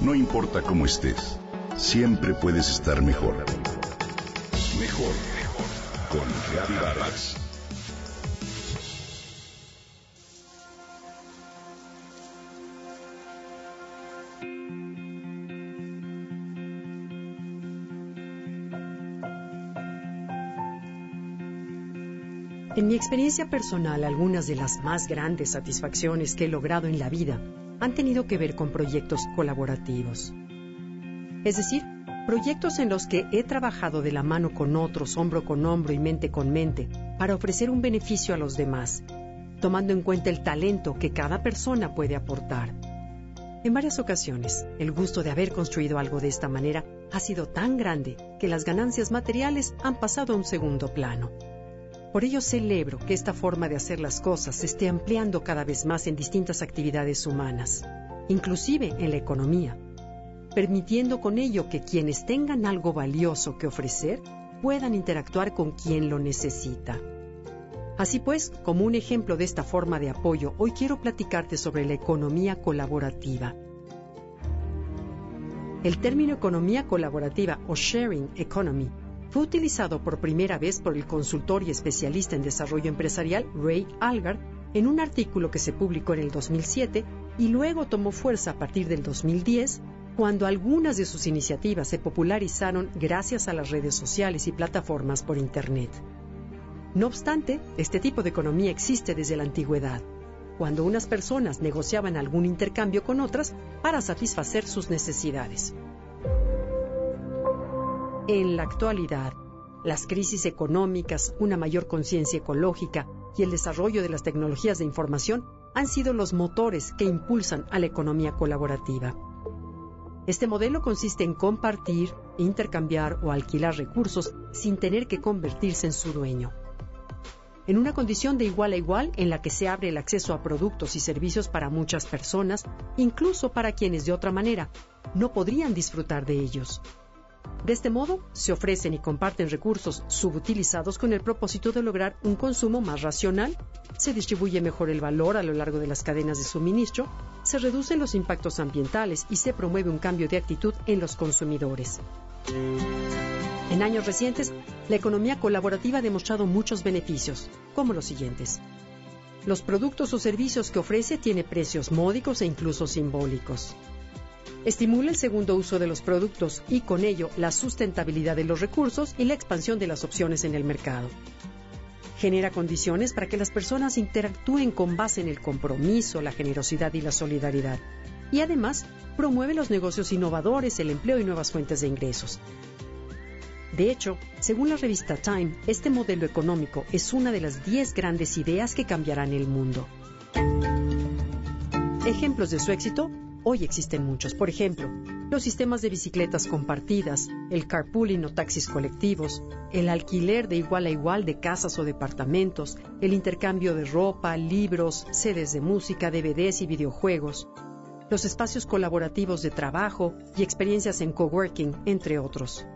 No importa cómo estés, siempre puedes estar mejor. Mejor, mejor. Con Reavivadas. En mi experiencia personal, algunas de las más grandes satisfacciones que he logrado en la vida han tenido que ver con proyectos colaborativos. Es decir, proyectos en los que he trabajado de la mano con otros, hombro con hombro y mente con mente, para ofrecer un beneficio a los demás, tomando en cuenta el talento que cada persona puede aportar. En varias ocasiones, el gusto de haber construido algo de esta manera ha sido tan grande que las ganancias materiales han pasado a un segundo plano. Por ello celebro que esta forma de hacer las cosas se esté ampliando cada vez más en distintas actividades humanas, inclusive en la economía, permitiendo con ello que quienes tengan algo valioso que ofrecer puedan interactuar con quien lo necesita. Así pues, como un ejemplo de esta forma de apoyo, hoy quiero platicarte sobre la economía colaborativa. El término economía colaborativa o sharing economy fue utilizado por primera vez por el consultor y especialista en desarrollo empresarial Ray Algar en un artículo que se publicó en el 2007 y luego tomó fuerza a partir del 2010 cuando algunas de sus iniciativas se popularizaron gracias a las redes sociales y plataformas por Internet. No obstante, este tipo de economía existe desde la antigüedad, cuando unas personas negociaban algún intercambio con otras para satisfacer sus necesidades. En la actualidad, las crisis económicas, una mayor conciencia ecológica y el desarrollo de las tecnologías de información han sido los motores que impulsan a la economía colaborativa. Este modelo consiste en compartir, intercambiar o alquilar recursos sin tener que convertirse en su dueño. En una condición de igual a igual en la que se abre el acceso a productos y servicios para muchas personas, incluso para quienes de otra manera no podrían disfrutar de ellos. De este modo, se ofrecen y comparten recursos subutilizados con el propósito de lograr un consumo más racional, se distribuye mejor el valor a lo largo de las cadenas de suministro, se reducen los impactos ambientales y se promueve un cambio de actitud en los consumidores. En años recientes, la economía colaborativa ha demostrado muchos beneficios, como los siguientes. Los productos o servicios que ofrece tiene precios módicos e incluso simbólicos. Estimula el segundo uso de los productos y con ello la sustentabilidad de los recursos y la expansión de las opciones en el mercado. Genera condiciones para que las personas interactúen con base en el compromiso, la generosidad y la solidaridad. Y además promueve los negocios innovadores, el empleo y nuevas fuentes de ingresos. De hecho, según la revista Time, este modelo económico es una de las 10 grandes ideas que cambiarán el mundo. Ejemplos de su éxito Hoy existen muchos. Por ejemplo, los sistemas de bicicletas compartidas, el carpooling o taxis colectivos, el alquiler de igual a igual de casas o departamentos, el intercambio de ropa, libros, sedes de música, DVDs y videojuegos, los espacios colaborativos de trabajo y experiencias en coworking, entre otros.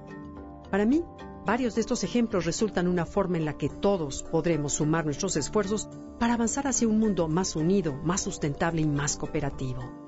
Para mí, varios de estos ejemplos resultan una forma en la que todos podremos sumar nuestros esfuerzos para avanzar hacia un mundo más unido, más sustentable y más cooperativo.